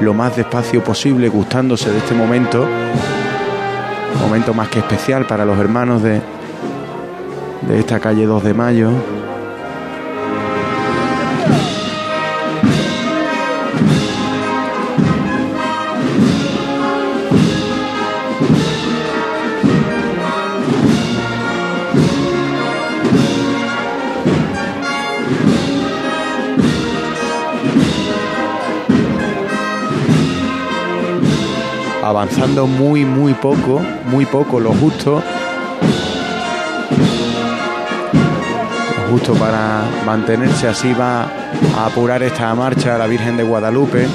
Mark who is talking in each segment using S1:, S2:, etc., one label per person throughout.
S1: lo más despacio posible, gustándose de este momento, momento más que especial para los hermanos de, de esta calle 2 de Mayo. Avanzando muy, muy poco, muy poco, lo justo. Justo para mantenerse así va a apurar esta marcha la Virgen de Guadalupe.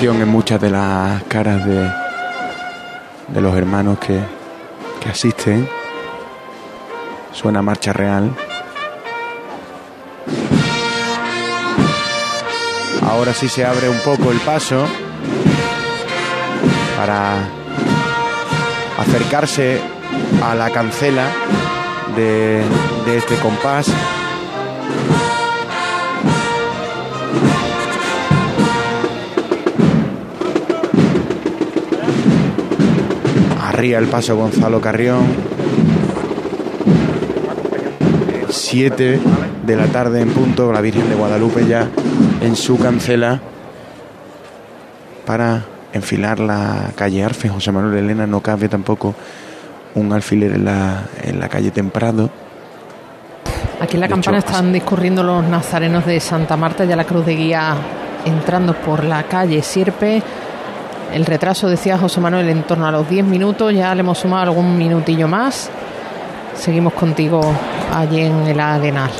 S1: En muchas de las caras de, de los hermanos que, que asisten. Suena marcha real. Ahora sí se abre un poco el paso para acercarse a la cancela de, de este compás. Arría el paso Gonzalo Carrión. 7 de la tarde en punto, la Virgen de Guadalupe ya en su cancela para enfilar la calle Arfe. José Manuel Elena no cabe tampoco un alfiler en la, en la calle Temprado.
S2: Aquí en la
S1: De
S2: campana
S1: hecho,
S2: están discurriendo los nazarenos de Santa Marta, ya la cruz de guía entrando por la calle Sierpe. El retraso, decía José Manuel, en torno a los 10 minutos, ya le hemos sumado algún minutillo más. Seguimos contigo allí en el Arenal.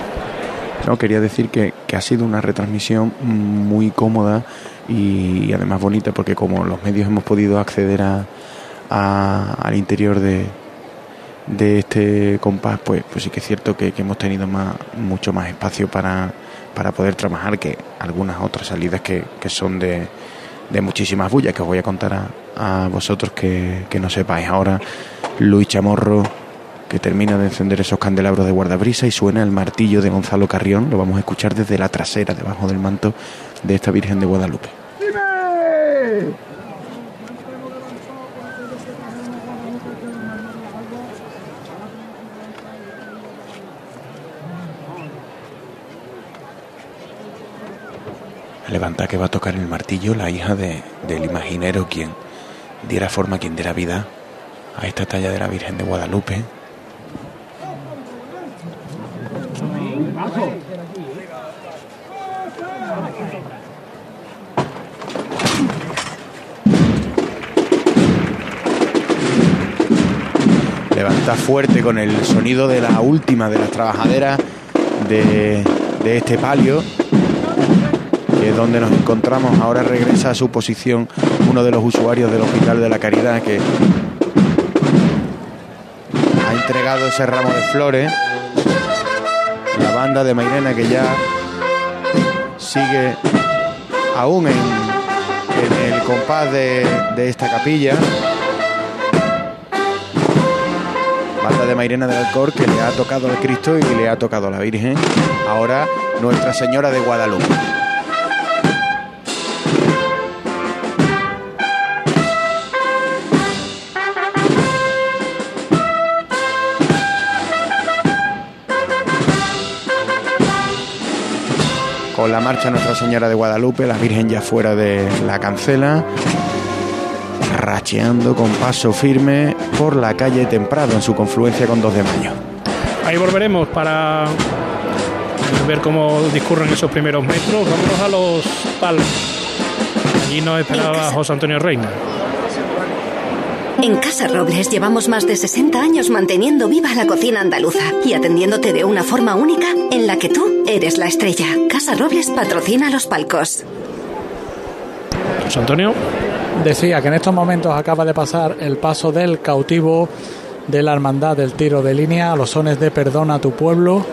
S1: No, quería decir que, ha sido una retransmisión muy cómoda y, y además bonita porque como los medios hemos podido acceder a, a- al interior de, de este compás, pues, pues sí que es cierto que, que hemos tenido más, mucho más espacio para, para poder trabajar que algunas otras salidas que, que son de, de muchísimas bullas que os voy a contar a, a vosotros que, que no sepáis. Ahora Luis Chamorro que termina de encender esos candelabros de guardabrisa y suena el martillo de Gonzalo Carrión. Lo vamos a escuchar desde la trasera, debajo del manto de esta Virgen de Guadalupe. Levanta que va a tocar el martillo la hija de- del imaginero quien diera forma, quien diera vida a esta talla de la Virgen de Guadalupe. Levanta fuerte con el sonido de la última de las trabajaderas de, de este palio, donde nos encontramos. Ahora regresa a su posición uno de los usuarios del Hospital de la Caridad que ha entregado ese ramo de flores. La banda de Mairena que ya sigue aún en, el compás de, de esta capilla. Banda de Mairena del Alcor que le ha tocado al Cristo y le ha tocado a la Virgen. Ahora Nuestra Señora de Guadalupe. Con la marcha Nuestra Señora de Guadalupe, la Virgen ya fuera de la cancela, racheando con paso firme por la calle Temprado en su confluencia con 2 de mayo.
S3: Ahí volveremos para ver cómo discurren esos primeros metros. Vámonos a los palos. Allí nos esperaba José Antonio Reina.
S4: En Casa Robles llevamos más de 60 años manteniendo viva la cocina andaluza y atendiéndote de una forma única en la que tú eres la estrella. Casa Robles patrocina los palcos.
S3: José Antonio.
S5: Decía que en estos momentos acaba de pasar el paso del cautivo de la Hermandad del Tiro de Línea a los sones de Perdona tu pueblo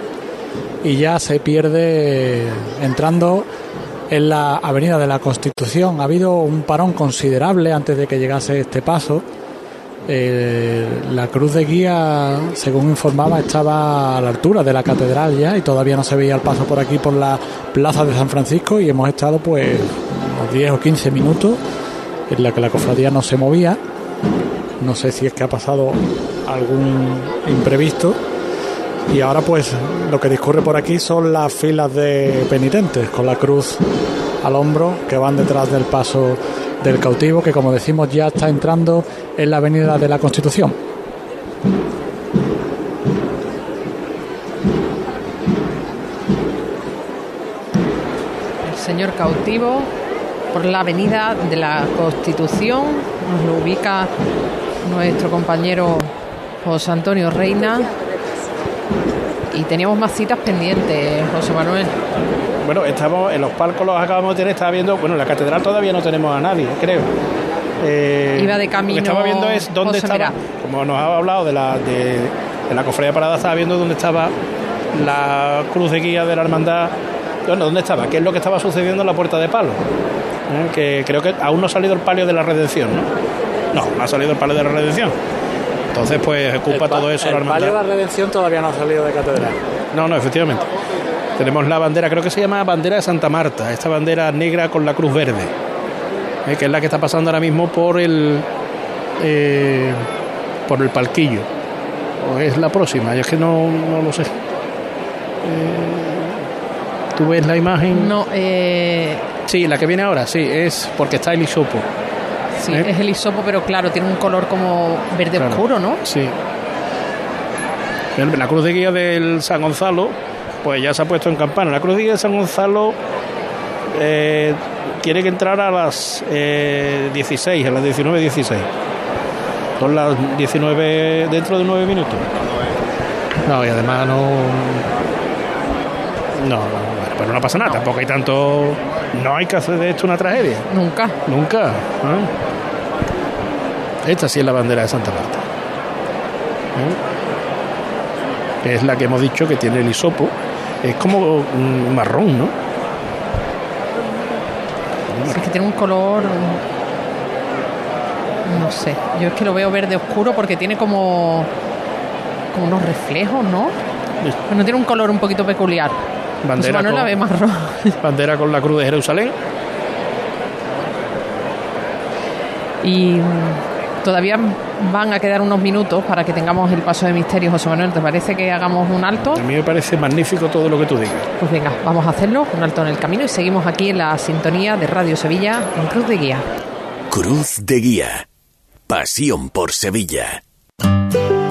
S5: y ya se pierde entrando en la Avenida de la Constitución. Ha habido un parón considerable antes de que llegase este paso. Eh, la cruz de guía, según informaba, estaba a la altura de la catedral ya y todavía no se veía el paso por aquí por la plaza de San Francisco y hemos estado pues unos 10 o 15 minutos en la que la cofradía no se movía. No sé si es que ha pasado algún imprevisto. Y ahora pues lo que discurre por aquí son las filas de penitentes con la cruz al hombro que van detrás del paso del cautivo que como decimos ya está entrando en la avenida de la Constitución.
S2: El señor cautivo por la avenida de la Constitución nos lo ubica nuestro compañero José Antonio Reina y teníamos más citas pendientes, José Manuel.
S3: Bueno, estamos en los palcos, los acabamos de tener, estaba viendo, bueno, en la catedral todavía no tenemos a nadie, creo.
S2: Eh, Iba de camino.
S3: Lo que estaba viendo es dónde
S2: José,
S3: estaba,
S2: mira.
S3: como nos ha hablado de la, de, de la cofradía parada, estaba viendo dónde estaba la cruz de guía de la hermandad. Bueno, ¿dónde estaba? ¿Qué es lo que estaba sucediendo en la puerta de palo? ¿Eh? Que creo que aún no ha salido el palio de la redención, ¿no? No, no ha salido el palio de la redención. Entonces, pues ocupa todo eso la
S5: El palio de la redención todavía no ha salido de catedral.
S3: No, no, efectivamente. Tenemos la bandera, creo que se llama bandera de Santa Marta, esta bandera negra con la cruz verde, eh, que es la que está pasando ahora mismo por el eh, por el palquillo. O es la próxima, yo es que no, no lo sé. Eh, ¿Tú ves la imagen?
S2: No, eh,
S3: Sí, la que viene ahora, sí, es porque está el hisopo.
S2: sí, es el hisopo, pero claro, tiene un color como verde
S3: Claro.
S2: oscuro, ¿no?
S3: Sí. La cruz de guía del San Gonzalo, pues ya se ha puesto en campana. La cruz de San Gonzalo eh, tiene que entrar a las eh, 16, a las 19.16. Son las 19 dentro de 9 minutos. No, y además no. No, no, bueno, pero no pasa nada, tampoco hay tanto. No hay que hacer de esto una tragedia.
S2: Nunca.
S3: Nunca. ¿eh? Esta sí es la bandera de Santa Marta. ¿Eh? Es la que hemos dicho que tiene el hisopo. Es como marrón, ¿no?
S2: Es que tiene un color. No sé. Yo es que lo veo verde oscuro porque tiene como. como unos reflejos, ¿no? Bueno, tiene un color un poquito peculiar. José
S3: Bandera
S2: la
S3: con-
S2: ve marrón.
S3: Bandera con la cruz de Jerusalén.
S2: Y todavía van a quedar unos minutos para que tengamos el paso de misterio, José Manuel. ¿Te parece que hagamos un alto?
S3: A mí me parece magnífico todo lo que tú digas.
S2: Pues venga, vamos a hacerlo, un alto en el camino y seguimos aquí en la sintonía de Radio Sevilla en Cruz de Guía.
S6: Cruz de Guía. Pasión por Sevilla.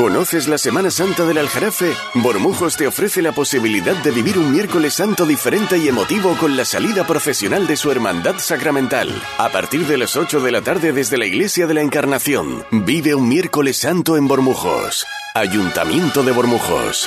S6: ¿Conoces la Semana Santa del Aljarafe? Bormujos te ofrece la posibilidad de vivir un miércoles santo diferente y emotivo con la salida profesional de su hermandad sacramental. A partir de las 8 de la tarde desde la Iglesia de la Encarnación, vive un miércoles santo en Bormujos. Ayuntamiento de Bormujos.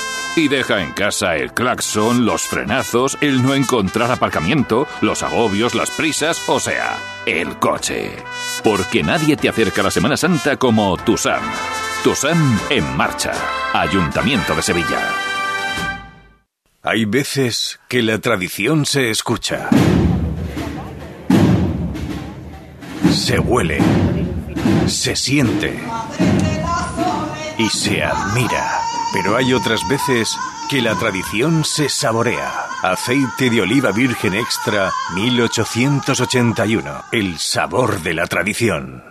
S7: Y deja en casa el claxon, los frenazos, el no encontrar aparcamiento, los agobios, las prisas, o sea, el coche. Porque nadie te acerca a la Semana Santa como Tusam. Tusam en marcha. Ayuntamiento de Sevilla.
S8: Hay veces que la tradición se escucha. Se huele. Se siente. Y se admira. Pero hay otras veces que la tradición se saborea. Aceite de oliva virgen extra 1881. El sabor de la tradición.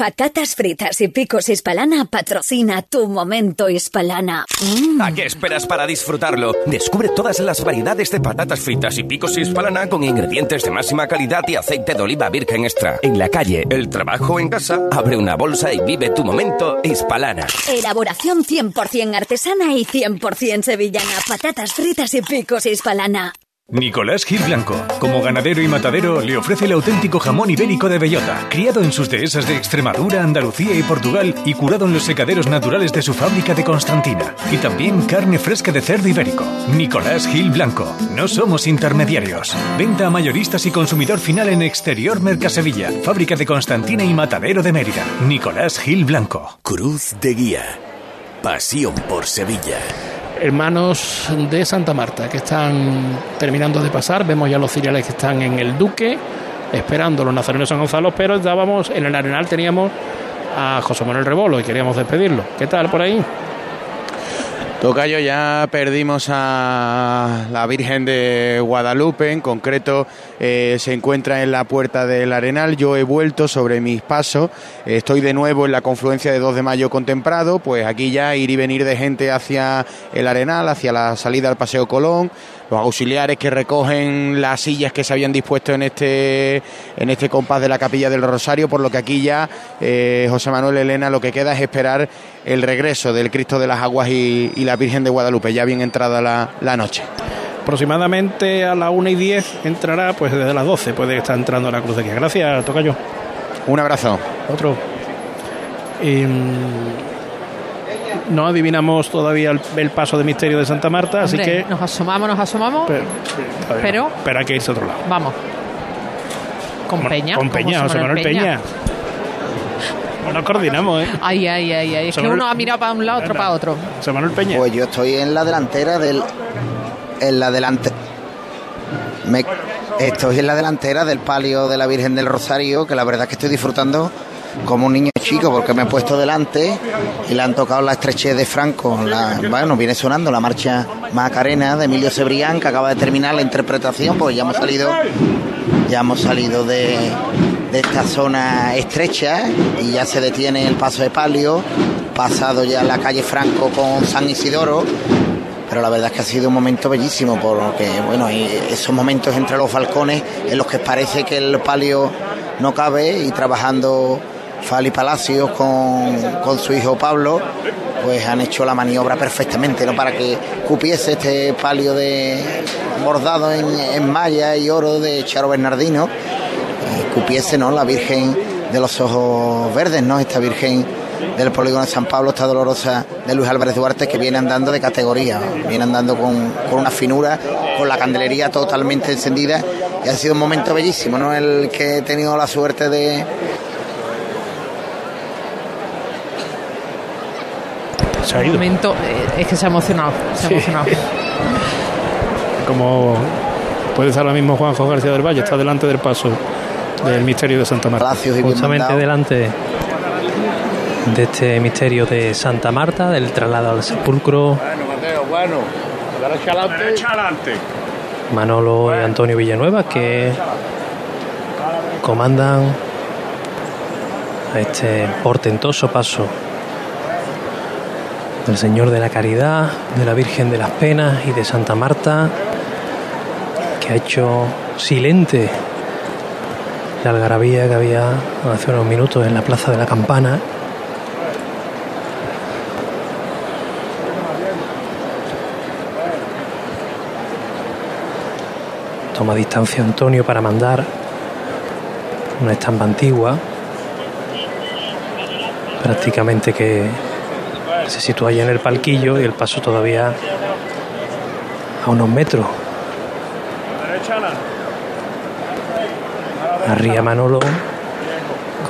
S9: Patatas fritas y picos hispalana patrocina tu momento hispalana. Mm.
S10: ¿A qué esperas para disfrutarlo? Descubre todas las variedades de patatas fritas y picos hispalana con ingredientes de máxima calidad y aceite de oliva virgen extra. En la calle, el trabajo en casa, abre una bolsa y vive tu momento hispalana.
S9: Elaboración 100% artesana y 100% sevillana. Patatas fritas y picos hispalana.
S8: Nicolás Gil Blanco, como ganadero y matadero, le ofrece el auténtico jamón ibérico de bellota, criado en sus dehesas de Extremadura, Andalucía y Portugal y curado en los secaderos naturales de su fábrica de Constantina. Y también carne fresca de cerdo ibérico. Nicolás Gil Blanco, no somos intermediarios. Venta a mayoristas y consumidor final en Exterior Mercasevilla, fábrica de Constantina y matadero de Mérida. Nicolás Gil Blanco.
S6: Cruz de Guía. Pasión por Sevilla
S3: hermanos de Santa Marta que están terminando de pasar. Vemos ya los ciriales que están en el Duque, esperando los nazarenos San Gonzalo, pero estábamos en el Arenal, teníamos a José Manuel Rebolo y queríamos despedirlo. ¿Qué tal por ahí?
S1: Tocayo, ya perdimos a la Virgen de Guadalupe, en concreto eh, se encuentra en la puerta del Arenal, yo he vuelto sobre mis pasos, estoy de nuevo en la confluencia de 2 de mayo contemplado, pues aquí ya ir y venir de gente hacia el Arenal, hacia la salida al Paseo Colón, los auxiliares que recogen las sillas que se habían dispuesto en este en este compás de la capilla del Rosario, por lo que aquí ya eh, José Manuel Elena lo que queda es esperar el regreso del Cristo de las Aguas y, y la Virgen de Guadalupe, ya bien entrada la, la noche
S3: aproximadamente a las 1 y 10 entrará, pues desde las 12 puede estar entrando la cruz de aquí. Gracias, Tocayo.
S1: Un abrazo.
S3: Otro. no adivinamos todavía el, paso de misterio de Santa Marta, así que.
S2: Nos asomamos, nos asomamos. Pero.
S3: Pero, hay que irse a otro lado.
S2: Vamos. Con Peña.
S3: Con Peña, José Manuel Peña. Peña. No nos coordinamos, ¿eh?
S2: Ay, ay, ay, ay. Es que uno ha mirado para un lado, otro para otro.
S3: José Manuel Peña.
S11: Pues yo estoy en la delantera del en la Estoy en la delantera del palio de la Virgen del Rosario, que la verdad es que estoy disfrutando como un niño chico, porque me he puesto delante y le han tocado la estrechez de Franco. La- bueno, viene sonando la marcha Macarena de Emilio Cebrián, que acaba de terminar la interpretación, pues ya hemos salido, ya hemos salido de, de esta zona estrecha y ya se detiene el paso de palio, pasado ya la calle Franco con San Isidoro pero la verdad es que ha sido un momento bellísimo porque bueno y esos momentos entre los balcones en los que parece que el palio no cabe y trabajando Fali Palacios con, con su hijo Pablo pues han hecho la maniobra perfectamente no para que cupiese este palio de bordado en, en malla y oro de Charo Bernardino y cupiese no la Virgen de los ojos verdes no esta Virgen del polígono de San Pablo, esta dolorosa de Luis Álvarez Duarte, que viene andando de categoría, viene andando con, con una finura, con la candelería totalmente encendida, y ha sido un momento bellísimo, ¿no? El que he tenido la suerte de,
S3: Se ha ido.
S2: momento, eh, es que se ha emocionado, se ha
S3: Sí.
S2: emocionado.
S3: Como puede ser ahora mismo Juanjo García del Valle, está delante del paso del misterio de Santa Marta.
S12: Justamente delante de este misterio de Santa Marta, del traslado al sepulcro,
S13: Bueno, Mateo, bueno. Derecha adelante. Derecha adelante.
S12: Manolo y Antonio Villanueva que comandan a este portentoso paso del Señor de la Caridad, de la Virgen de las Penas y de Santa Marta, que ha hecho silente la algarabía que había hace unos minutos en la Plaza de la Campana. Toma distancia Antonio para mandar una estampa antigua, prácticamente que se sitúa allí en el palquillo y el paso todavía a unos metros. Arría Manolo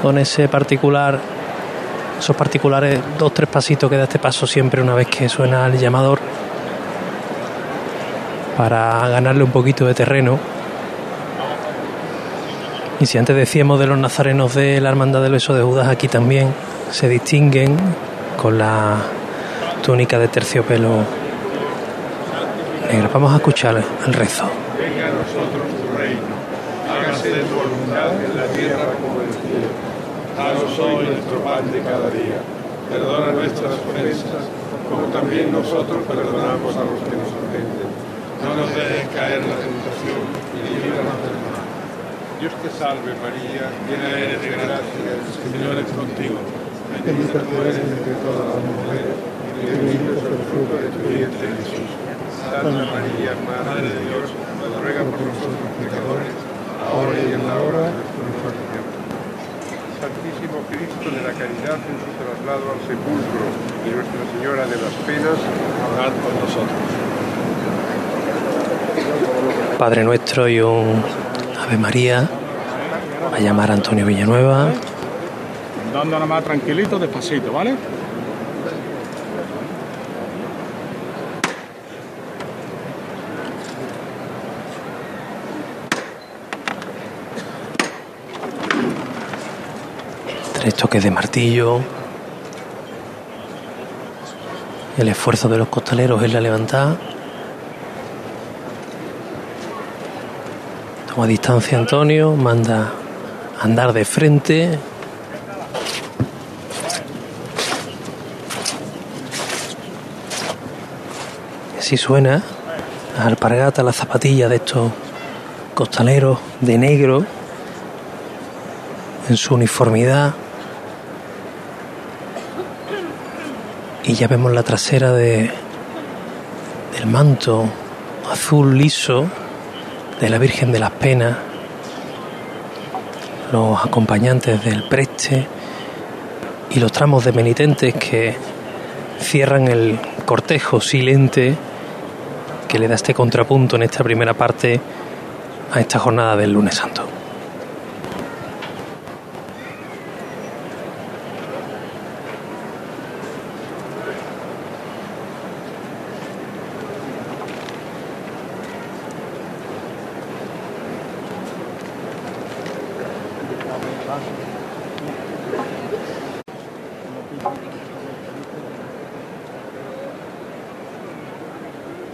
S12: con ese particular, esos particulares dos, tres pasitos que da este paso siempre una vez que suena el llamador para ganarle un poquito de terreno. Y si antes decíamos de los nazarenos de la Hermandad del Beso de Judas, aquí también se distinguen con la túnica de terciopelo negra. Vamos a escuchar el rezo.
S14: Venga a nosotros tu reino, hágase tu voluntad en la tierra como en el cielo. Danos hoy nuestro pan de cada día. Perdona nuestras ofensas, como también nosotros perdonamos a los que nos ofenden. No nos dejes caer en la tentación y líbranos del mal. Dios te salve María, llena eres de gracia, el Señor es contigo. Bendita tú eres entre todas las mujeres, y bendito es el fruto de tu vientre Jesús. Santa María, Madre de Dios, ruega por nosotros pecadores, ahora y en la hora de nuestra muerte. Santísimo Cristo de la Caridad en su traslado al sepulcro de Nuestra Señora de las Penas, orad por nosotros.
S12: Padre Nuestro y un Ave María. Va a llamar a Antonio Villanueva.
S14: Dando nada más tranquilito, despacito, ¿vale?
S12: Tres toques de martillo. El esfuerzo de los costaleros en la levantada. Toma distancia Antonio, manda andar de frente. Así suena la alpargata, la zapatilla de estos costaleros de negro en su uniformidad. Y ya vemos la trasera de, del manto azul liso de la Virgen de las Penas, los acompañantes del preste y los tramos de penitentes que cierran el cortejo silente que le da este contrapunto en esta primera parte a esta jornada del lunes santo.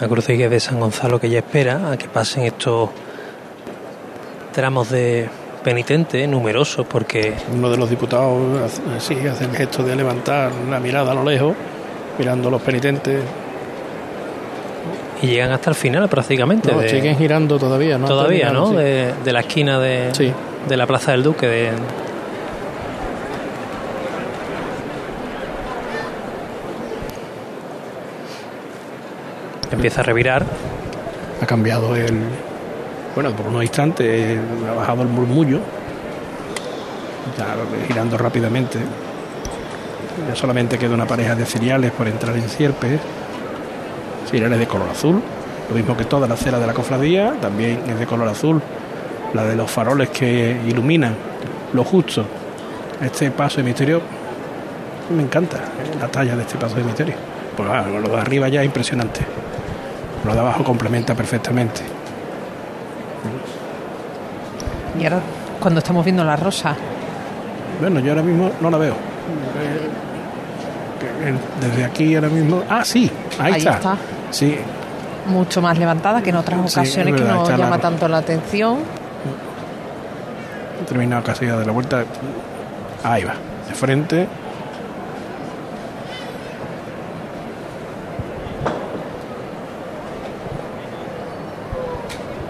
S12: La crucería de San Gonzalo que ya espera a que pasen estos tramos de penitentes numerosos porque
S3: Uno de los diputados hace- sí, hace el gesto de levantar la mirada a lo lejos, mirando a los penitentes.
S12: y llegan hasta el final prácticamente.
S3: No,
S12: de-
S3: siguen girando todavía, ¿no?
S12: Todavía, ¿no?
S3: Sí.
S12: De, de la esquina de, de la Plaza del Duque. De... Empieza a revirar.
S3: Ha cambiado el. Bueno, por unos instantes ha bajado el murmullo. Ya girando rápidamente. Ya solamente queda una pareja de cereales por entrar en Sierpes. Cereales de color azul. Lo mismo que toda la acera de la cofradía. También es de color azul. La de los faroles que iluminan lo justo. Este paso de misterio me encanta la talla de este paso de misterio. Pues ah, lo de arriba ya es impresionante. Lo de abajo complementa perfectamente.
S2: Y ahora, cuando estamos viendo la rosa,
S3: Bueno, yo ahora mismo no la veo. Eh, Desde aquí ahora mismo. Ah, sí, ahí,
S2: Ahí
S3: está.
S2: está.
S3: Sí,
S2: mucho más levantada que en otras
S3: Sí,
S2: ocasiones
S3: es
S2: que no
S3: la
S2: llama tanto la atención.
S3: he terminado casi ya de la vuelta. Ahí va, de frente.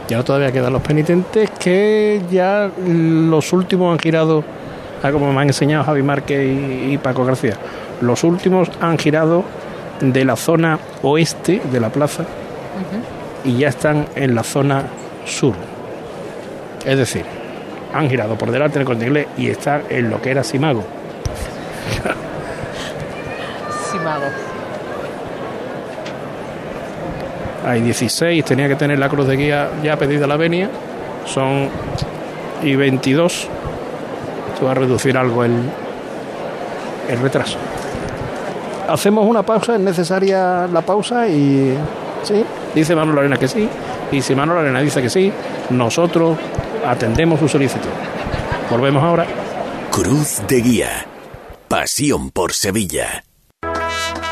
S3: Y ahora todavía quedan los penitentes que ya los últimos han girado, ah, como me han enseñado Javi Márquez y, y Paco García, los últimos han girado de la zona oeste de la plaza y ya están en la zona sur. Es decir, han girado por delante del corte inglés y están en lo que era Simago.
S2: Sí,
S3: Hay 16, tenía que tener la cruz de guía ya pedida la venia. Son y 22. Se va a reducir algo el, el retraso. Hacemos una pausa, es necesaria la pausa y sí, dice Manuel Arena que sí. Y si Manuel Arena dice que sí, nosotros atendemos su solicitud. Volvemos ahora.
S6: Cruz de Guía. Pasión por Sevilla.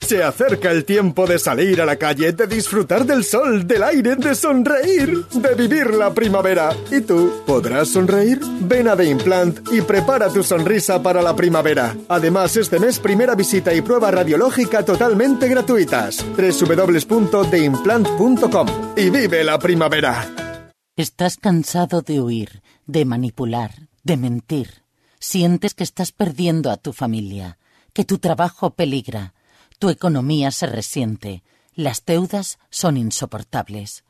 S15: Se acerca el tiempo de salir a la calle, de disfrutar del sol, del aire, de sonreír, de vivir la primavera. ¿Y tú? ¿Podrás sonreír? Ven a The Implant y prepara tu sonrisa para la primavera. Además, este mes primera visita y prueba radiológica totalmente gratuitas. www.theimplant.com y vive la primavera.
S16: Estás cansado de huir, de manipular, de mentir. Sientes que estás perdiendo a tu familia, que tu trabajo peligra, tu economía se resiente, las deudas son insoportables.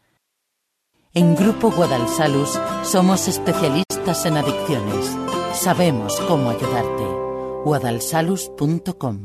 S16: En Grupo Guadalsalus somos especialistas en adicciones. Sabemos cómo ayudarte. guadalsalus.com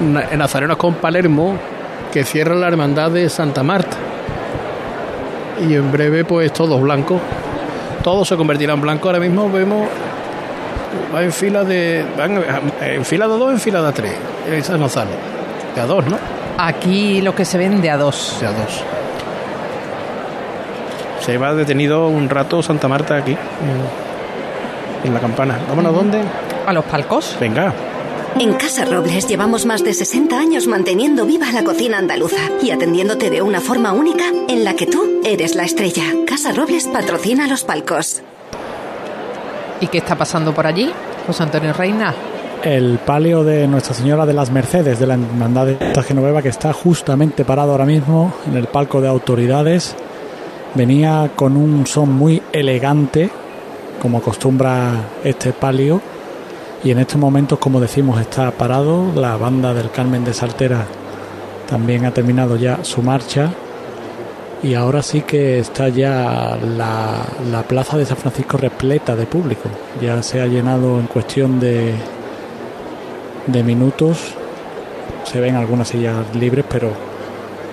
S3: nazarenos con Palermo que cierran la hermandad de Santa Marta. Y en breve, pues todos blancos. Todo se convertirá en blanco. Ahora mismo vemos. Va en fila de. Van en fila de dos, en fila de tres. En San Gonzalo. De a dos, ¿no?
S2: Aquí lo que se ven de a dos.
S3: De a dos. Se va detenido un rato Santa Marta aquí. En, en la campana. ¿Vámonos a dónde?
S2: A los palcos.
S3: Venga.
S17: En Casa Robles llevamos más de 60 años manteniendo viva la cocina andaluza y atendiéndote de una forma única en la que tú eres la estrella. Casa Robles patrocina los palcos.
S2: ¿Y qué está pasando por allí? José Antonio Reina.
S18: el palio de Nuestra Señora de las Mercedes de la Hermandad de Santa Genoveva que está justamente parado ahora mismo en el palco de autoridades. Venía con un son muy elegante, como acostumbra este palio, y en estos momentos, como decimos, está parado. La banda del Carmen de Saltera también ha terminado ya su marcha. Y ahora sí que está ya la, la plaza de San Francisco repleta de público. Ya se ha llenado en cuestión de, de minutos. Se ven algunas sillas libres, pero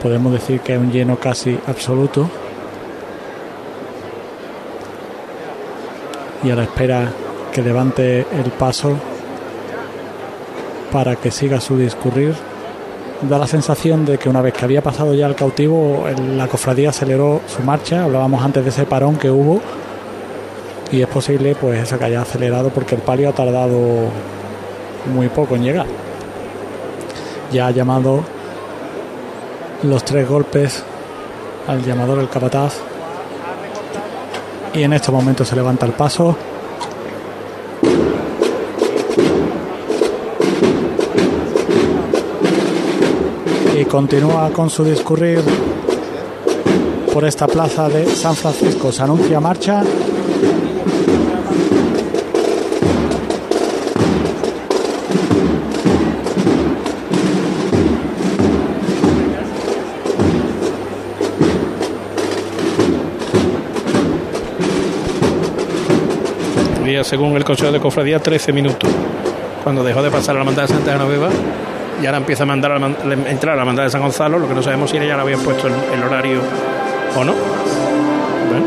S18: podemos decir que es un lleno casi absoluto. Y a la espera que levante el paso para que siga su discurrir. Da la sensación de que una vez que había pasado ya el cautivo, la cofradía aceleró su marcha. Hablábamos antes de ese parón que hubo. Y es posible pues eso que haya acelerado porque el palio ha tardado muy poco en llegar. Ya ha llamado los tres golpes al llamador el capataz. Y en estos momentos se levanta el paso. Continúa con su discurrir por esta plaza de San Francisco. Se anuncia marcha.
S3: Había, según el Consejo de Cofradía, 13 minutos. Cuando dejó de pasar a la mandada de Santa Genoveva, y ahora empieza a mandar a entrar a la mandada de San Gonzalo, lo que no sabemos si ya le habían puesto el, el horario o no. Bueno,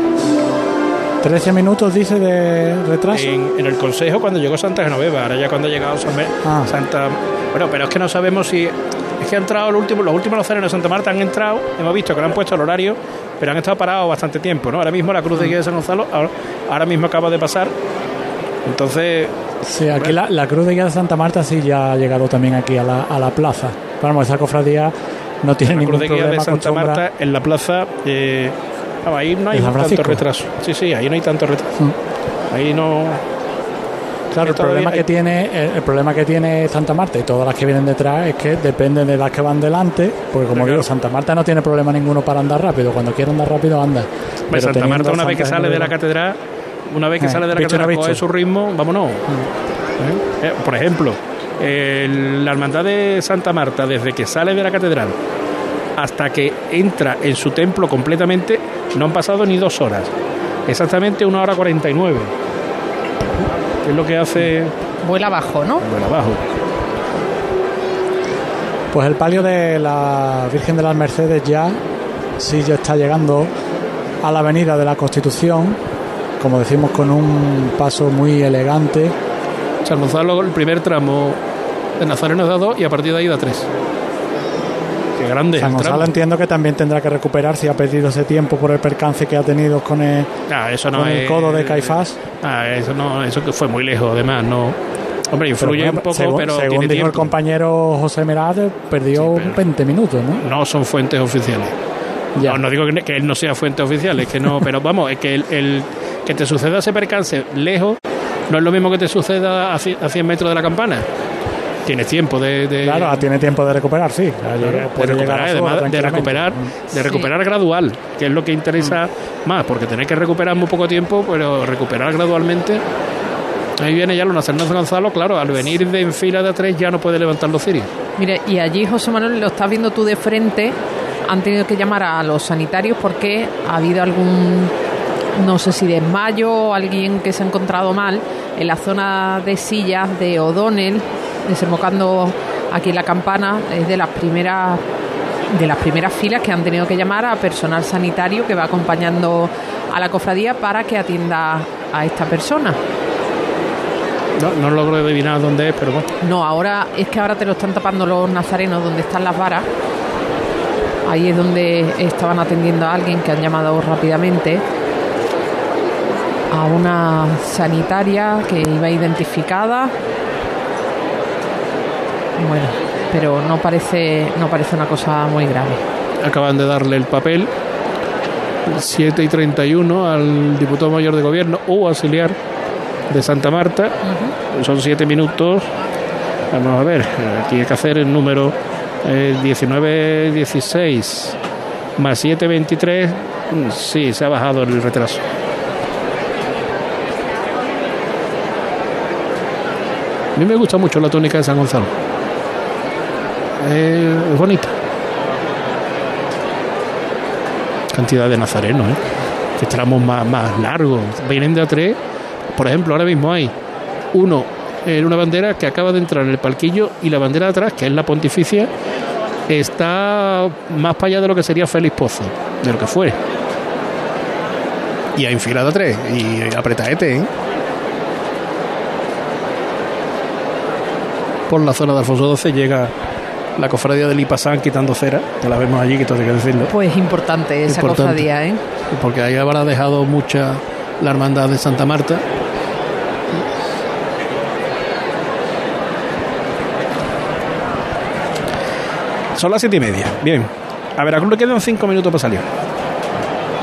S18: 13 minutos dice de retraso.
S3: en, en el Consejo cuando llegó Santa Genoveva, ahora ya cuando ha llegado San
S18: Ah.
S3: Santa... Bueno, pero es que no sabemos si... Es que ha entrado el último, los últimos nazarenos de Santa Marta han entrado, hemos visto que le han puesto el horario, pero han estado parados bastante tiempo, ¿no? Ahora mismo la Cruz de Guía de San Gonzalo, ahora, ahora mismo acaba de pasar, entonces...
S18: Sí, aquí la, la Cruz de Guía de Santa Marta sí ya ha llegado también aquí a la, a la plaza. Pero vamos, esa cofradía no tiene
S3: la
S18: ningún
S3: Cruz de Guía de. Santa Marta en la plaza. eh, vamos, ahí no hay
S18: ¿De San
S3: tanto retraso. Sí, sí, ahí no hay tanto retraso. Ahí no.
S18: Claro, el problema
S3: hay-
S18: que tiene el, el problema que tiene Santa Marta y todas las que vienen detrás es que dependen de las que van delante, porque como digo, Santa Marta no tiene problema ninguno para andar rápido. Cuando quiere andar rápido anda. Pero
S3: Santa Marta, una vez que sale de la catedral, una vez que
S18: Eh,
S3: sale de la
S18: bicho.
S3: coge su ritmo, vámonos. ¿Eh? Eh, por ejemplo, el- la hermandad de Santa Marta, desde que sale de la catedral hasta que entra en su templo completamente, no han pasado ni dos horas. Exactamente una hora cuarenta y nueve. Que es lo que hace.
S2: Vuela abajo, ¿no?
S3: Vuela abajo.
S18: Pues el palio de la Virgen de las Mercedes ya sí ya está llegando a la avenida de la Constitución, como decimos con un paso muy elegante.
S3: San Gonzalo, el primer tramo de Nazareno da dos y a partir de ahí da tres. Qué grande.
S18: San Gonzalo
S3: tramo.
S18: entiendo que también tendrá que recuperar si ha perdido ese tiempo por el percance que ha tenido con el,
S3: Ah, eso no
S18: con el
S3: es-
S18: codo de Caifás.
S3: Ah, eso no, eso que fue muy lejos, además, no. Hombre, influye
S18: Pero,
S3: un poco,
S18: según,
S3: pero
S18: según
S3: tiene
S18: dijo el compañero José Merade, perdió 20 minutos, ¿no?
S3: No son fuentes oficiales. No, no digo que, que él no sea fuente oficial, es que no, pero vamos, es que el, el- que te suceda ese percance lejos no es lo mismo que te suceda a, ci- a 100 metros de la campana. tienes tiempo de, de-
S18: Claro, ah, tiene tiempo de recuperar, sí.
S3: De recuperar, además de recuperar, de recuperar gradual, que es lo que interesa más, porque tenéis que recuperar muy poco tiempo, pero recuperar gradualmente. Ahí viene ya Luna Fernández Gonzalo, claro, al venir de en fila de a tres ya no puede levantar los cirios.
S2: Mire, y allí, José Manuel, lo estás viendo tú de frente. Han tenido que llamar a los sanitarios porque ha habido algún, no sé si desmayo o alguien que se ha encontrado mal en la zona de sillas de O'Donnell, desembocando aquí en la campana. Es de las primeras de las primeras filas que han tenido que llamar a personal sanitario que va acompañando a la cofradía para que atienda a esta persona.
S3: No, no logro adivinar dónde es, pero bueno.
S2: No, ahora es que ahora te lo están tapando los nazarenos donde están las varas. Ahí es donde estaban atendiendo a alguien que han llamado rápidamente a una sanitaria que iba identificada. Bueno, pero no parece no parece una cosa muy grave.
S3: Acaban de darle el papel 7 y 31 al diputado mayor de gobierno o auxiliar de Santa Marta. Son 7 minutos. Vamos a ver, eh, hay que hacer el número eh, 19-16 más 7-23. Mm, Sí, se ha bajado el retraso. A mí me gusta mucho la tónica de San Gonzalo. Eh, es bonita. Cantidad de nazarenos, ¿eh? Que tramos más, más largos. Vienen de a tres. Por ejemplo, ahora mismo hay uno en una bandera que acaba de entrar en el palquillo y la bandera de atrás, que es la pontificia, está más para allá de lo que sería Félix Pozo, de lo que fue. Y ha enfilado a tres. Y apretaete, ¿eh? Por la zona de Alfonso XII llega la cofradía del Ipasán quitando cera, que la vemos allí, que todo hay que decirlo.
S2: Pues importante esa
S3: Importante.
S2: cofradía, ¿eh?
S3: Porque ahí habrá dejado mucha la hermandad de Santa Marta. Son las siete y media. Bien. A Veracruz le quedan cinco minutos para salir.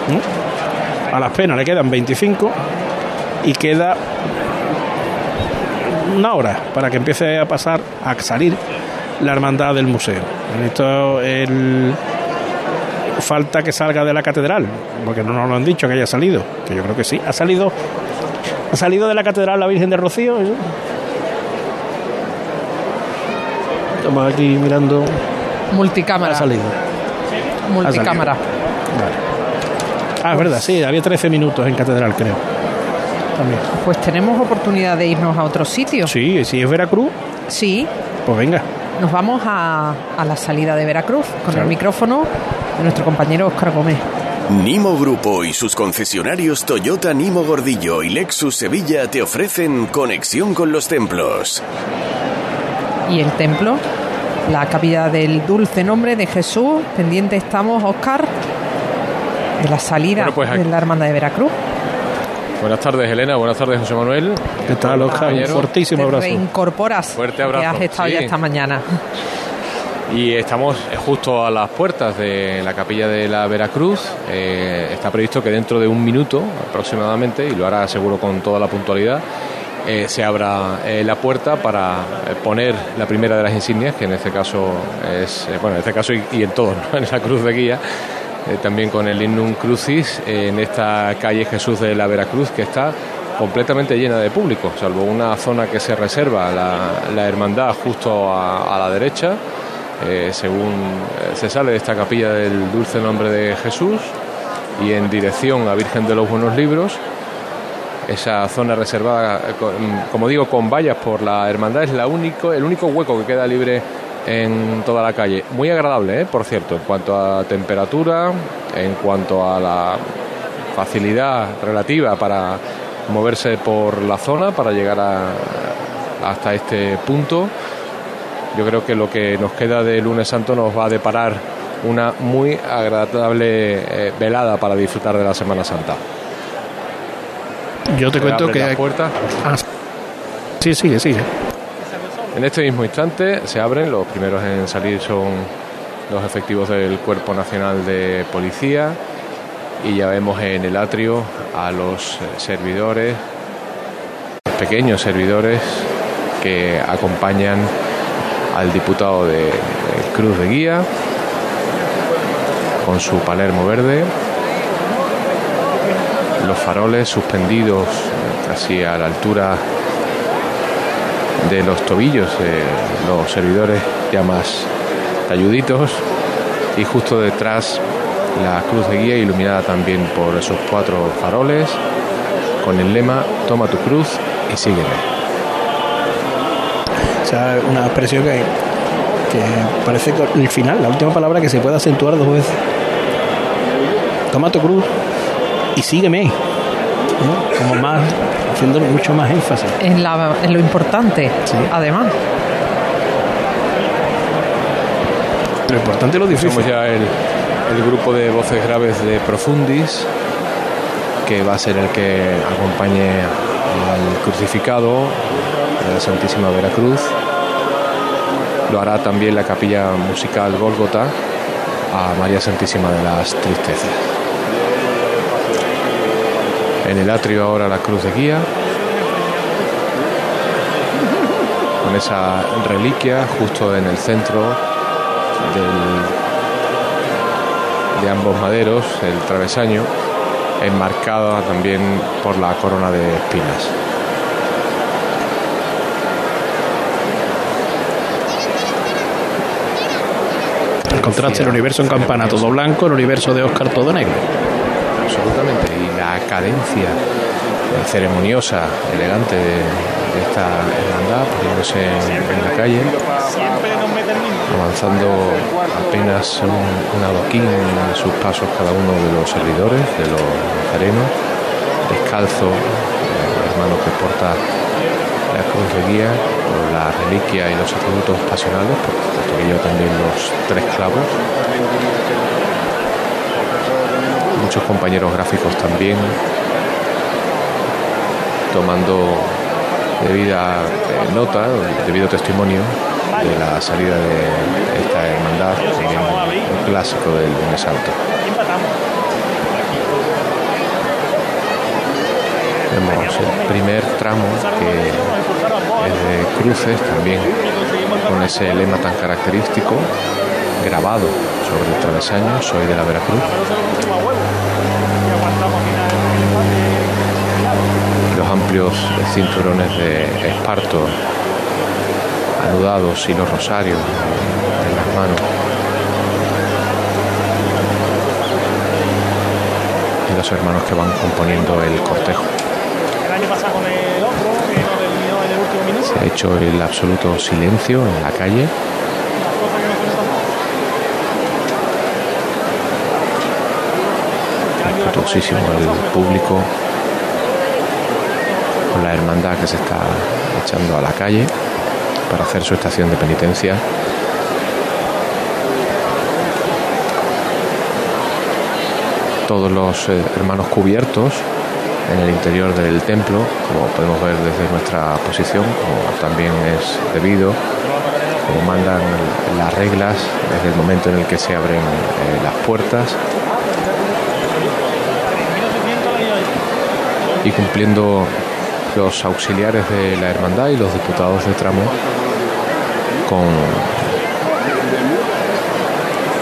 S3: ¿Mm? A las penas le quedan 25 y queda una hora para que empiece a pasar a salir la hermandad del museo. Esto el falta que salga de la catedral, porque no nos lo han dicho que haya salido, que yo creo que sí, ha salido ha salido de la catedral la Virgen de Rocío. Estamos aquí mirando.
S2: Multicámara.
S3: Ha salido.
S2: Multicámara.
S3: Ah, es verdad, sí, había 13 minutos en catedral, creo. También.
S2: Pues tenemos oportunidad de irnos a otro sitio.
S3: Sí, si es Veracruz,
S2: Sí,
S3: pues venga.
S2: nos vamos a, a la salida de Veracruz con
S6: Claro.
S2: el micrófono de nuestro compañero Óscar Gómez.
S6: Nimo Grupo y sus concesionarios Toyota Nimo Gordillo y Lexus Sevilla te ofrecen conexión con los templos.
S2: Y el templo, la capilla del dulce nombre de Jesús. Pendiente estamos, Óscar, de la salida
S19: Bueno, pues aquí-
S2: de la Hermandad de Veracruz.
S19: Buenas tardes, Elena. Buenas tardes, José Manuel.
S3: ¿Qué tal, Oscar? Un fortísimo
S2: Te
S3: abrazo.
S2: reincorporas.
S19: Fuerte abrazo,
S2: Que has estado
S19: sí.
S2: ya esta mañana.
S19: Y estamos justo a las puertas de la capilla de la Veracruz. Eh, está previsto que dentro de un minuto aproximadamente, y lo hará seguro con toda la puntualidad, eh, se abra eh, la puerta para poner la primera de las insignias, que en este caso es, eh, bueno, en este caso y, y en todos, ¿no? en la cruz de guía, eh, también con el Innum Crucis, eh, en esta calle Jesús de la Veracruz, que está completamente llena de público, salvo una zona que se reserva la, hermandad justo a, la derecha, eh, según se sale de esta capilla del dulce nombre de Jesús y en dirección a Virgen de los Buenos Libros. Esa zona reservada, como digo, con vallas por la hermandad es la único, el único hueco que queda libre en toda la calle. Muy agradable, ¿eh? por cierto, en cuanto a temperatura, en cuanto a la facilidad relativa para moverse por la zona, para llegar a- hasta este punto. Yo creo que lo que nos queda de lunes santo nos va a deparar una muy agradable eh, velada para disfrutar de la Semana Santa.
S3: Yo te cuento que
S19: la
S3: hay-
S19: puerta.
S3: Ah, sí, sigue, sigue.
S19: En este mismo instante se abren, los primeros en salir son los efectivos del Cuerpo Nacional de Policía y ya vemos en el atrio a los eh, servidores, pequeños servidores que acompañan al diputado de, Cruz de Guía con su Palermo verde. Los faroles suspendidos casi a la altura de los tobillos de los servidores ya más talluditos y justo detrás la cruz de guía iluminada también por esos cuatro faroles con el lema toma tu cruz y sígueme.
S3: O sea, una expresión que, que parece el final, la última palabra que se puede acentuar dos veces. Toma tu cruz y sígueme. ¿No? Como más, haciendo mucho más énfasis.
S2: En, la- en lo importante, además.
S3: Lo importante es lo difícil.
S19: Somos ya el, el grupo de voces graves de Profundis, que va a ser el que acompañe al crucificado de la Santísima Veracruz. Lo hará también la capilla musical Gólgota a María Santísima de las Tristezas. En el atrio ahora la cruz de guía, con esa reliquia justo en el centro del- de ambos maderos, el travesaño, enmarcada también por la corona de espinas.
S3: El contraste, el universo en campana todo blanco, el universo de Oscar todo negro.
S19: Absolutamente. Cadencia eh, ceremoniosa, elegante de, esta hermandad, poniéndose en, la calle, avanzando apenas un, un adoquín en sus pasos cada uno de los servidores, de los nazarenos, descalzo, el hermano que porta la cruz de guía, con la reliquia y los atributos pasionales, por que lleva también los tres clavos. Muchos compañeros gráficos también tomando debida eh, nota, debido testimonio de la salida de esta hermandad, en un clásico del lunes santo. Vemos el primer tramo que de cruces también con ese lema tan característico grabado sobre el travesaño, soy de la Veracruz. Los amplios cinturones de esparto anudados y los rosarios en las manos. Y los hermanos que van componiendo el cortejo. Se ha hecho el absoluto silencio en la calle. Respetuosísimo el público con la hermandad que se está echando a la calle para hacer su estación de penitencia. Todos los eh, hermanos cubiertos en el interior del templo, como podemos ver desde nuestra posición, como también es debido, como mandan las reglas desde el momento en el que se abren eh, las puertas y cumpliendo los auxiliares de la hermandad y los diputados de tramo con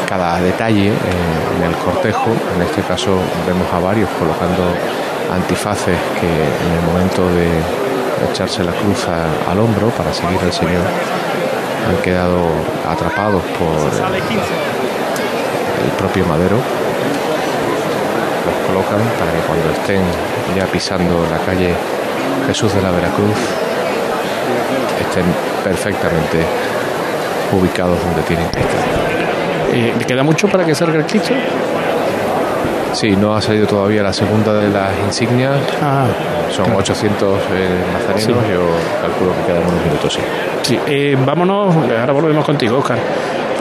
S19: cada detalle en el cortejo. En este caso vemos a varios colocando antifaces que en el momento de echarse la cruz al hombro para seguir al Señor han quedado atrapados por el propio madero. Colocan para que cuando estén ya pisando la calle Jesús de la Veracruz estén perfectamente ubicados donde tienen que estar.
S3: Eh, ¿Queda mucho para que salga el Cristo?
S19: Sí, no ha salido todavía la segunda de las insignias.
S3: Ah,
S19: Son
S3: claro.
S19: 800 eh, nazarenos.
S3: Sí.
S19: Yo calculo que quedan unos minutos, sí.
S3: Sí, eh, vámonos, ahora volvemos contigo, Oscar.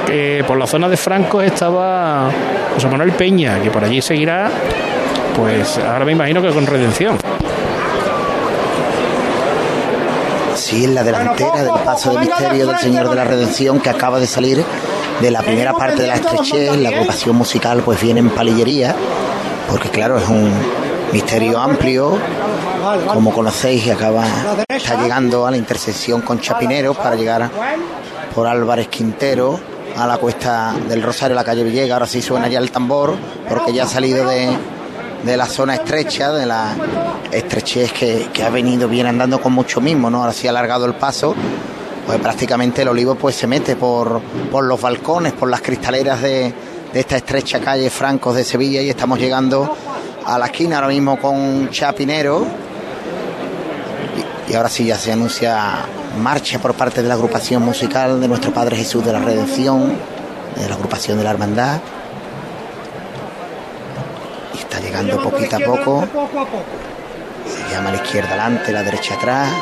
S3: Eh, por la zona de Franco estaba José Manuel Peña, que por allí seguirá, pues ahora me imagino que con redención.
S11: Sí, en la delantera del paso de misterio del Señor de la Redención que acaba de salir de la primera parte de la estrechez. La agrupación musical pues viene en palillería, porque claro, es un, Misterio amplio, como conocéis, y acaba, está llegando a la intersección con Chapinero para llegar por Álvarez Quintero a la cuesta del Rosario, la calle Villega. Ahora sí suena ya el tambor, porque ya ha salido de, de la zona estrecha, de la estrechez que, que ha venido bien andando con mucho mismo, ¿no? Ahora sí ha alargado el paso, pues prácticamente el olivo pues se mete por, por los balcones, por las cristaleras de, de esta estrecha calle Francos de Sevilla y estamos llegando a la esquina ahora mismo con Chapinero. Y, y ahora sí ya se anuncia marcha por parte de la agrupación musical de nuestro Padre Jesús de la Redención, de la agrupación de la Hermandad. Llegando poquito a poco. Se llama la izquierda adelante, la derecha atrás.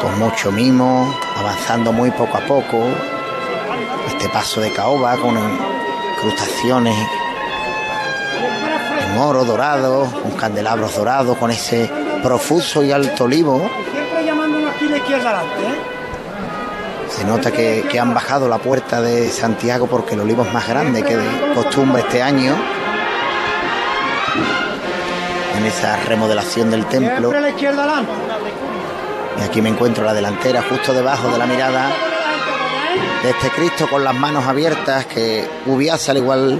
S11: Con mucho mimo, avanzando muy poco a poco. Este paso de caoba con incrustaciones en oro dorado, con candelabros dorados, con ese profuso y alto olivo.
S20: Siempre llamándonos aquí la izquierda adelante, ¿eh?
S11: Se nota que, que han bajado la puerta de Santiago porque el olivo es más grande que de costumbre este año. En esa remodelación del templo.
S20: La izquierda.
S11: Y aquí me encuentro la delantera justo debajo de la mirada de este Cristo con las manos abiertas que Ubiasa al igual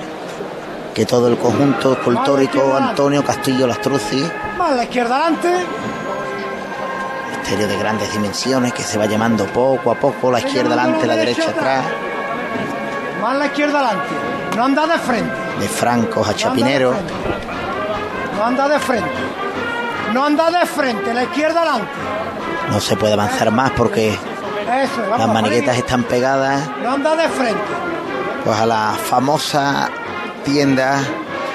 S11: que todo el conjunto escultórico Antonio Castillo Lastruzzi,
S20: Más la izquierda adelante.
S11: misterio de grandes dimensiones que se va llamando poco a poco, la izquierda adelante, la derecha atrás,
S20: Más la izquierda adelante. No anda de frente.
S11: de Francos a Chapinero,
S20: No anda de frente. No anda de frente. La izquierda adelante.
S11: no se puede avanzar más porque
S20: Eso, vamos.
S11: las maniguetas están pegadas
S20: No anda de frente.
S11: pues a la famosa tienda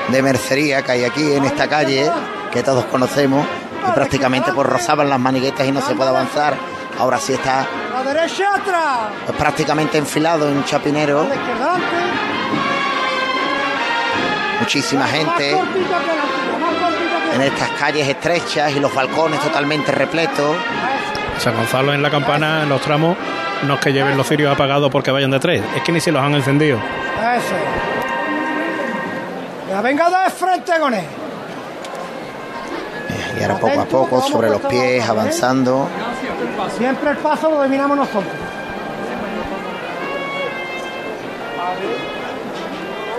S11: de mercería que hay aquí en esta calle que todos conocemos y prácticamente pues rozaban las maniguetas y no se puede avanzar ahora sí está
S20: La derecha atrás.
S11: pues, prácticamente enfilado en Chapinero
S20: izquierda adelante.
S11: muchísima gente en estas calles estrechas y los balcones totalmente repletos
S3: San Gonzalo en la campana, en los tramos, no es que lleven los cirios apagados porque vayan de tres, es que ni se los han encendido.
S20: Eso. Ya venga de frente con él.
S11: y ahora poco a poco sobre los pies avanzando
S20: Siempre el paso lo dominamos nosotros.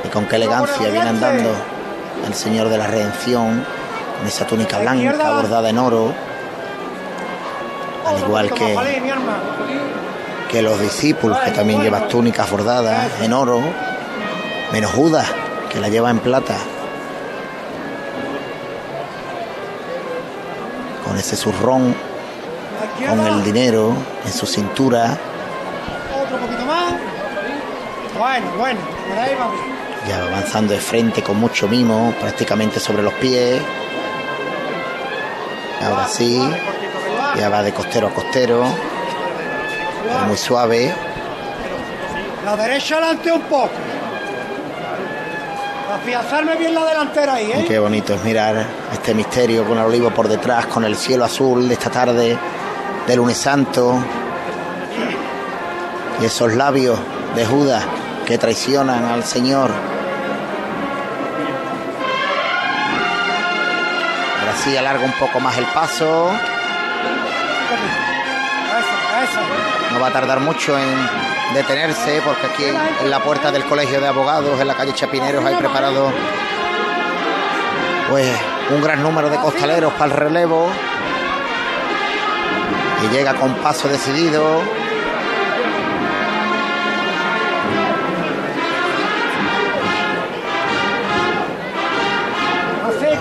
S11: y con qué elegancia viene andando el Señor de la Redención en esa túnica blanca bordada en oro al igual que, que los discípulos que también llevan túnicas bordadas en oro menos Judas que la lleva en plata con ese zurrón con el dinero en su cintura
S20: Otro poquito más. Bueno, bueno. Por ahí vamos.
S11: ya va avanzando de frente con mucho mimo, prácticamente sobre los pies. Ahora sí, ya va de costero a costero, muy suave.
S20: La derecha adelante un poco. Afianzarme bien la delantera ahí, ¿eh?
S11: qué bonito es mirar este misterio con el olivo por detrás, con el cielo azul de esta tarde de lunes santo. Y esos labios de Judas que traicionan al Señor. Ahora sí alarga un poco más el paso. No va a tardar mucho en detenerse porque aquí en la puerta del Colegio de Abogados, en la calle Chapineros, hay preparado pues un gran número de costaleros para el relevo. Y llega con paso decidido.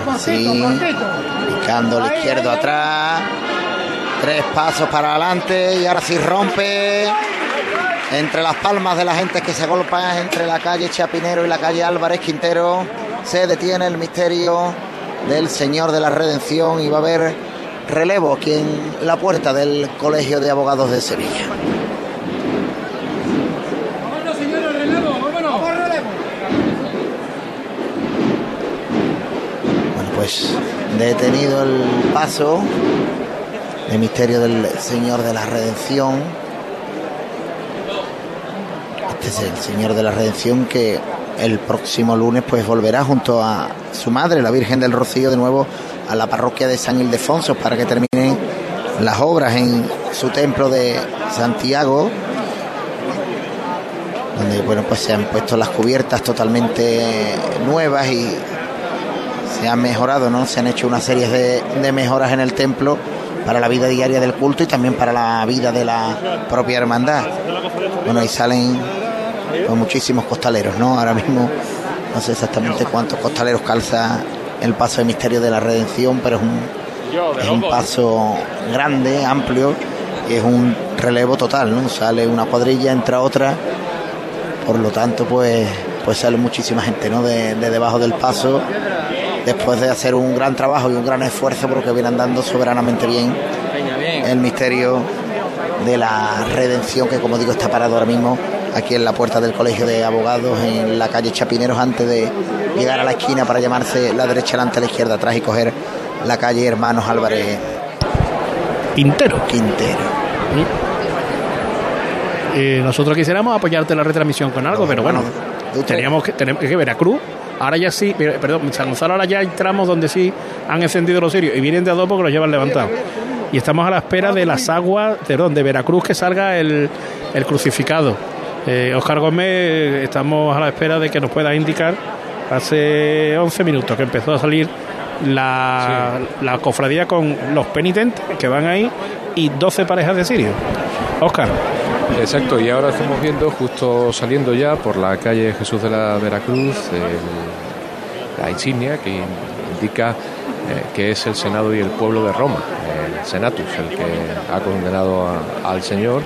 S20: Así,
S11: Picando el izquierdo atrás. Tres pasos para adelante y ahora sí rompe entre las palmas de la gente que se agolpa entre la calle Chapinero y la calle Álvarez Quintero. Se detiene el misterio del Señor de la Redención y va a haber relevo aquí en la puerta del Colegio de Abogados de Sevilla.
S20: Vámonos, señores, relevo, vámonos. Vamos, relevo.
S11: Bueno, pues detenido el paso de misterio del Señor de la Redención. Este es el Señor de la Redención que el próximo lunes pues volverá junto a su madre, la Virgen del Rocío, de nuevo a la parroquia de San Ildefonso para que terminen las obras en su templo de Santiago, donde bueno pues se han puesto las cubiertas totalmente nuevas y se han mejorado, ¿no? Se han hecho una serie de, mejoras en el templo para la vida diaria del culto y también para la vida de la propia hermandad. Bueno, ahí salen muchísimos costaleros, ¿no? Ahora mismo no sé exactamente cuántos costaleros calza el paso de misterio de la redención, pero es un, paso grande, amplio y es un relevo total, ¿no? Sale una cuadrilla, entra otra, por lo tanto, pues, pues sale muchísima gente, ¿no? De debajo del paso, después de hacer un gran trabajo y un gran esfuerzo, porque viene andando soberanamente bien el misterio de la redención, que como digo está parado ahora mismo aquí en la puerta del Colegio de Abogados, en la calle Chapineros, antes de llegar a la esquina para llamarse la derecha delante, la izquierda atrás y coger la calle Hermanos Álvarez
S3: Quintero.
S11: Quintero.
S3: Eh, nosotros quisiéramos apoyarte en la retransmisión con algo, pero bueno, teníamos que, tenemos que Veracruz. Ahora ya sí, perdón, San Gonzalo ahora ya hay tramos donde sí han encendido los sirios y vienen de a dos porque los llevan levantados. Y estamos a la espera de las aguas, de, de Veracruz que salga el, el crucificado. Eh, Oscar Gómez, estamos a la espera de que nos pueda indicar. Hace 11 minutos que empezó a salir la, la cofradía con los penitentes que van ahí y 12 parejas de sirios. Oscar.
S19: Exacto, y ahora estamos viendo, justo saliendo ya por la calle Jesús de la Veracruz, el- la insignia que indica eh, que es el Senado y el pueblo de Roma, el Senatus, el que ha condenado al Señor.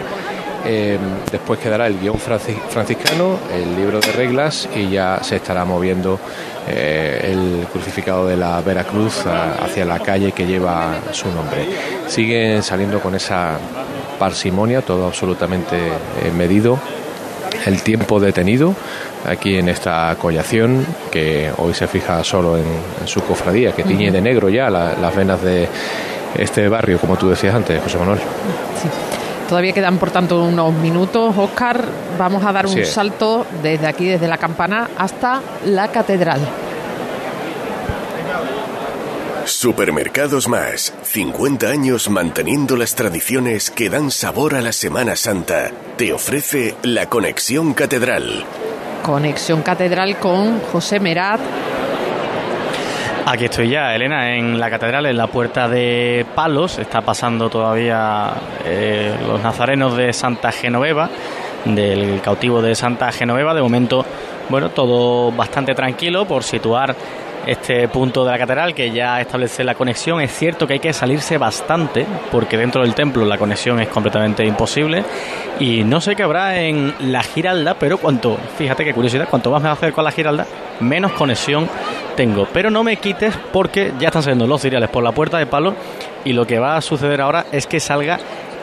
S19: Eh, después quedará el guion franci- franciscano, el libro de reglas y ya se estará moviendo eh, el crucificado de la Veracruz hacia la calle que lleva su nombre. Siguen saliendo con esa parsimonia, todo absolutamente eh, medido, el tiempo detenido aquí en esta collación que hoy se fija solo en, en su cofradía, que tiñe de negro ya la- las venas de este barrio, como tú decías antes, José Manuel.
S2: Todavía quedan, por tanto, unos minutos. Oscar, vamos a dar un salto desde aquí, desde la campana, hasta la catedral.
S6: Supermercados Más, 50 años manteniendo las tradiciones que dan sabor a la Semana Santa. Te ofrece la Conexión Catedral.
S2: Conexión catedral con José Merat.
S21: Aquí estoy ya, Elena, en la catedral, en la puerta de Palos. Está pasando todavía eh, los nazarenos de Santa Genoveva, del cautivo de Santa Genoveva. De momento, bueno, todo bastante tranquilo por situar este punto de la catedral que ya establece la conexión. Es cierto que hay que salirse bastante porque dentro del templo la conexión es completamente imposible y no sé qué habrá en la Giralda, pero cuanto, fíjate qué curiosidad, cuanto más me acerco a la Giralda, menos conexión tengo. Pero no me quites porque ya están saliendo los cereales por la puerta de palo y lo que va a suceder ahora es que salga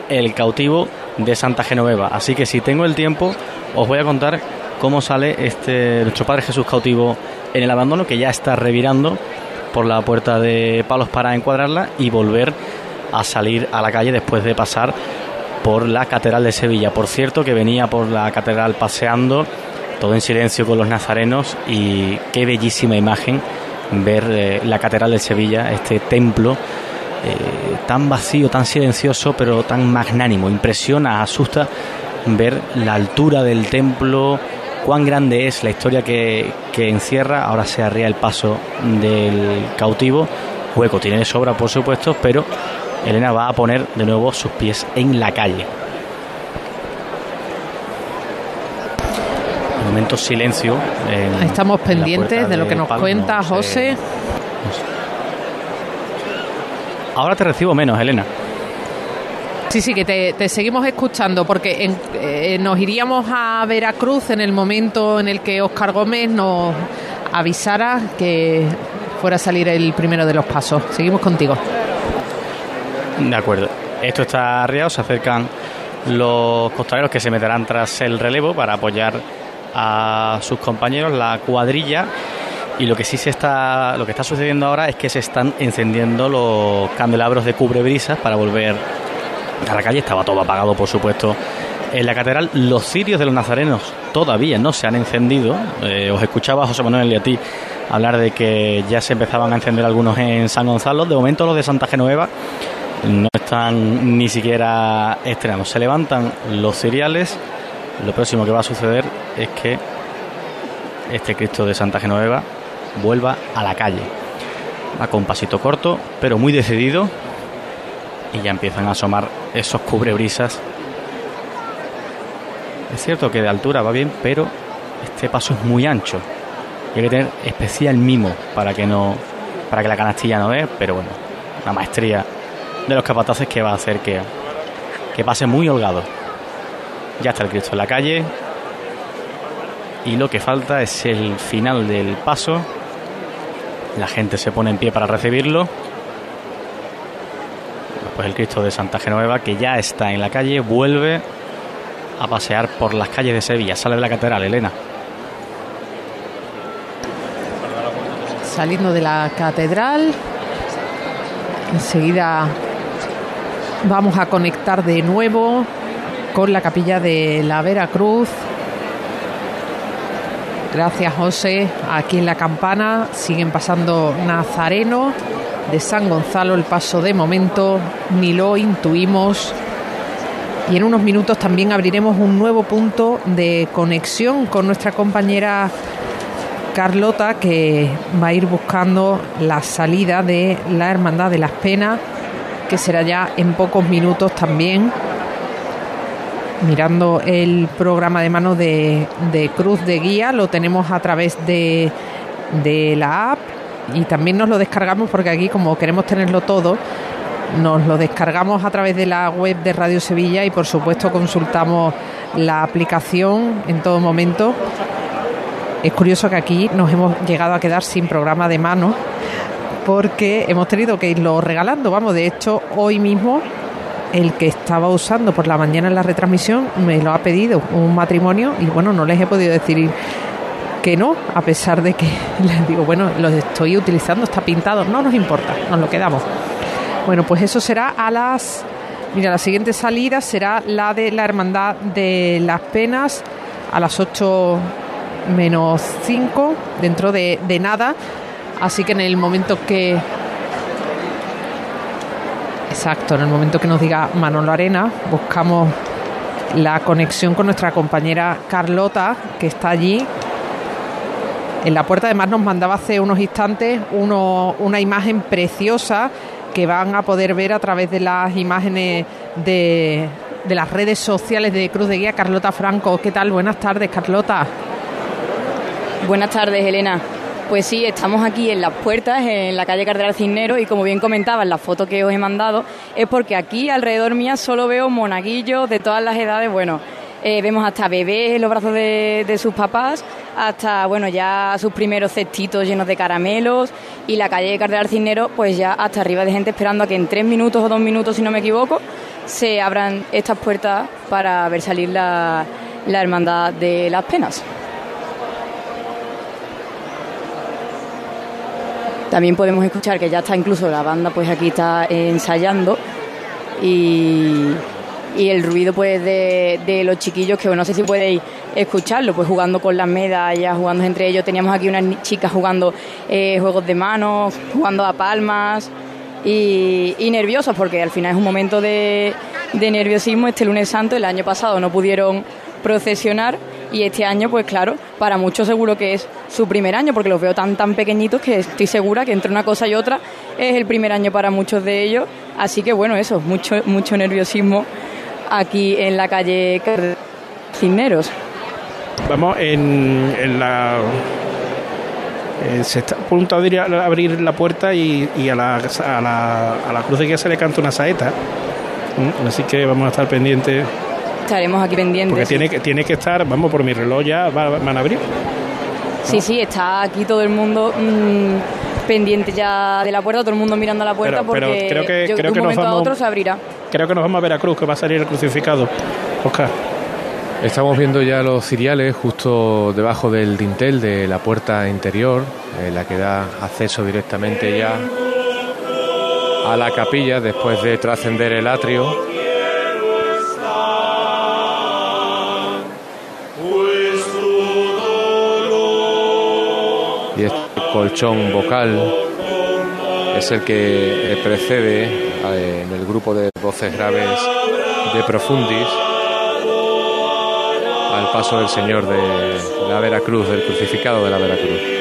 S21: el cautivo de Santa Genoveva. Así que si tengo el tiempo, os voy a contar cómo sale este nuestro Padre Jesús cautivo en el abandono que ya está revirando por la puerta de palos para encuadrarla y volver a salir a la calle después de pasar por la Catedral de Sevilla. Por cierto, que venía por la Catedral paseando, todo en silencio con los nazarenos y qué bellísima imagen ver eh, la Catedral de Sevilla, este templo eh, tan vacío, tan silencioso, pero tan magnánimo. Impresiona, asusta ver la altura del templo, cuán grande es la historia que, que encierra. Ahora se arría el paso del cautivo. Hueco tiene de sobra, por supuesto, pero Elena va a poner de nuevo sus pies en la calle. De momento silencio. en-
S2: Estamos pendientes de lo que nos
S21: Palma,
S2: cuenta. José.
S21: Ahora te recibo menos, Elena.
S2: Sí, sí, que te, seguimos escuchando porque en- eh, nos iríamos a Veracruz en el momento en el que Óscar Gómez nos avisara que fuera a salir el primero de los pasos. Seguimos contigo.
S21: De acuerdo. Esto está arriado, se acercan los costaleros que se meterán tras el relevo para apoyar a sus compañeros, la cuadrilla. Y lo que sí se está, lo que está sucediendo ahora es que se están encendiendo los candelabros de cubrebrisas para volver a la calle. Estaba todo apagado, por supuesto, En la catedral los cirios de los nazarenos todavía no se han encendido. Eh, os escuchaba José Manuel y a ti hablar de que ya se empezaban a encender algunos en San Gonzalo. De momento los de Santa Genoveva no están ni siquiera estrenados. Se levantan los cereales. Lo próximo que va a suceder es que este Cristo de Santa Genoveva vuelva a la calle. Va con pasito corto, pero muy decidido. Y ya empiezan a asomar esos cubrebrisas es cierto que de altura va bien, pero este paso es muy ancho. hay que tener especial mimo para que no para que la canastilla no dé, pero bueno, una maestría de los capataces que va a hacer que, que pase muy holgado. Ya está el Cristo en la calle. Y lo que falta es el final del paso. La gente se pone en pie para recibirlo. Pues el Cristo de Santa Genoveva, que ya está en la calle, vuelve a pasear por las calles de Sevilla. Sale de la catedral, Elena.
S2: Saliendo de la catedral, enseguida vamos a conectar de nuevo con la capilla de la Veracruz. Gracias José. Aquí en la campana siguen pasando Nazareno de San Gonzalo. El paso de momento ni lo intuimos y en unos minutos también abriremos un nuevo punto de conexión con nuestra compañera Carlota que va a ir buscando la salida de la Hermandad de las Penas, que será ya en pocos minutos también. Mirando el programa de mano de, Cruz de Guía, lo tenemos a través de, de la app y también nos lo descargamos porque aquí como queremos tenerlo todo, nos lo descargamos a través de la web de Radio Sevilla y por supuesto consultamos la aplicación en todo momento. Es curioso que aquí nos hemos llegado a quedar sin programa de mano porque hemos tenido que irlo regalando. Vamos, de hecho, hoy mismo el que estaba usando por la mañana en la retransmisión me lo ha pedido un matrimonio y bueno, no les he podido decir que no, a pesar de que les digo, bueno, lo estoy utilizando, está pintado, no nos importa, nos lo quedamos. Bueno, pues eso será a las... Mira, la siguiente salida será la de la Hermandad de las Penas a las 8 menos 5, dentro de, de nada. Así que en el momento que... Exacto, en el momento que nos diga Manolo Arena, buscamos la conexión con nuestra compañera Carlota, que está allí. En la puerta además nos mandaba hace unos instantes una imagen preciosa que van a poder ver a través de las imágenes de, de las redes sociales de Cruz de Guía. Carlota Franco, ¿qué tal? Buenas tardes, Carlota.
S22: Buenas tardes, Elena. Pues sí, estamos aquí en las puertas, en la calle Cardenal Cisnero, y como bien comentaba en la foto que os he mandado, es porque aquí alrededor mía solo veo monaguillos de todas las edades, bueno, eh, vemos hasta bebés en los brazos de, sus papás, hasta bueno ya sus primeros cestitos llenos de caramelos y la calle de Cardenal Cisnero pues ya hasta arriba de gente esperando a que en tres minutos o dos minutos si no me equivoco se abran estas puertas para ver salir la, la hermandad de las penas. También podemos escuchar que ya está incluso la banda pues aquí está ensayando y y el ruido pues de, los chiquillos que no sé si podéis escucharlo pues jugando con las medallas jugando entre ellos. Teníamos aquí unas chicas jugando eh, juegos de manos jugando a palmas y, y, nerviosos porque al final es un momento de, de nerviosismo este lunes santo. El año pasado no pudieron procesionar y este año pues claro para muchos seguro que es su primer año porque los veo tan tan pequeñitos que estoy segura que entre una cosa y otra es el primer año para muchos de ellos. Así que bueno eso mucho mucho nerviosismo aquí en la calle Cisneros.
S3: Vamos, en, en la. se está a punto de abrir la puerta y, y a, la, a, la, a la cruz de guía se le canta una saeta. Así que vamos a estar pendientes.
S22: Estaremos aquí pendientes.
S3: Porque tiene, que, tiene que estar, vamos, por mi reloj ya van a abrir.
S22: Sí, sí, está aquí todo el mundo mmm, pendiente ya de la puerta, todo el mundo mirando a la puerta
S3: pero,
S22: porque
S3: creo que,
S22: yo,
S3: creo
S22: de un
S3: que
S22: momento
S3: vamos,
S22: a otro se abrirá.
S3: Creo que nos vamos a Veracruz, que va a salir el crucificado. Oscar.
S19: Estamos viendo ya los ciriales justo debajo del dintel de la puerta interior, eh, la que da acceso directamente ya a la capilla después de trascender el atrio. Y este colchón vocal es el que precede en el grupo de voces graves de Profundis al paso del Señor de la Veracruz, del crucificado de la Veracruz.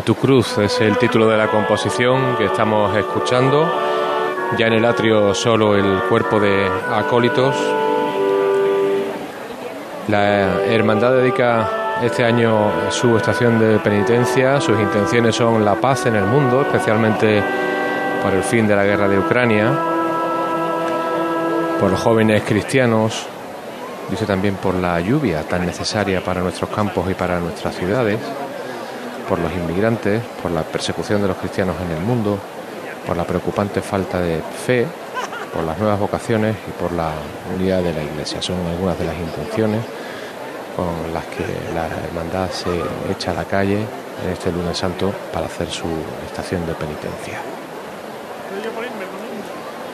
S19: En tu cruz es el título de la composición que estamos escuchando. Ya en el atrio solo el cuerpo de acólitos. La hermandad dedica este año su estación de penitencia. Sus intenciones son la paz en el mundo, especialmente por el fin de la guerra de Ucrania, por los jóvenes cristianos, dice también por la lluvia tan necesaria para nuestros campos y para nuestras ciudades por los inmigrantes, por la persecución de los cristianos en el mundo, por la preocupante falta de fe, por las nuevas vocaciones y por la unidad de la Iglesia. Son algunas de las intenciones con las que la hermandad se echa a la calle en este lunes santo para hacer su estación de penitencia.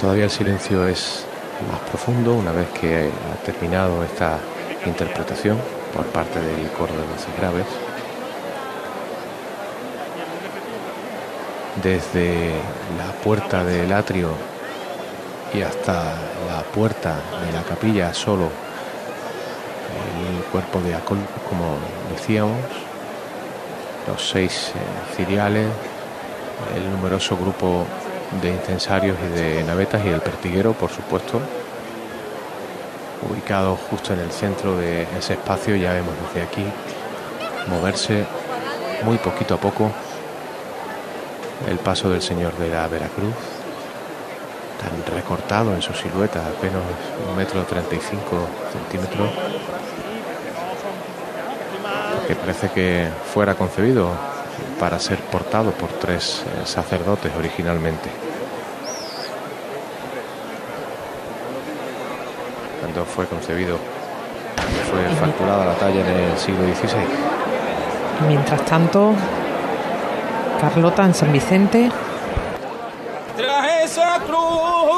S19: Todavía el silencio es más profundo una vez que ha terminado esta interpretación por parte del coro de voces graves. Desde la puerta del atrio y hasta la puerta de la capilla solo el cuerpo de Acol, como decíamos, los seis eh, ciriales, el numeroso grupo de incensarios y de navetas y el pertiguero, por supuesto, ubicado justo en el centro de ese espacio, ya vemos desde aquí moverse muy poquito a poco el paso del Señor de la Veracruz, tan recortado en su silueta, apenas un metro treinta y cinco centímetros, que parece que fuera concebido para ser portado por tres eh, sacerdotes originalmente. Cuando fue concebido, fue facturada la talla en el siglo XVI.
S2: Mientras tanto, Carlota en San Vicente.
S23: Cruz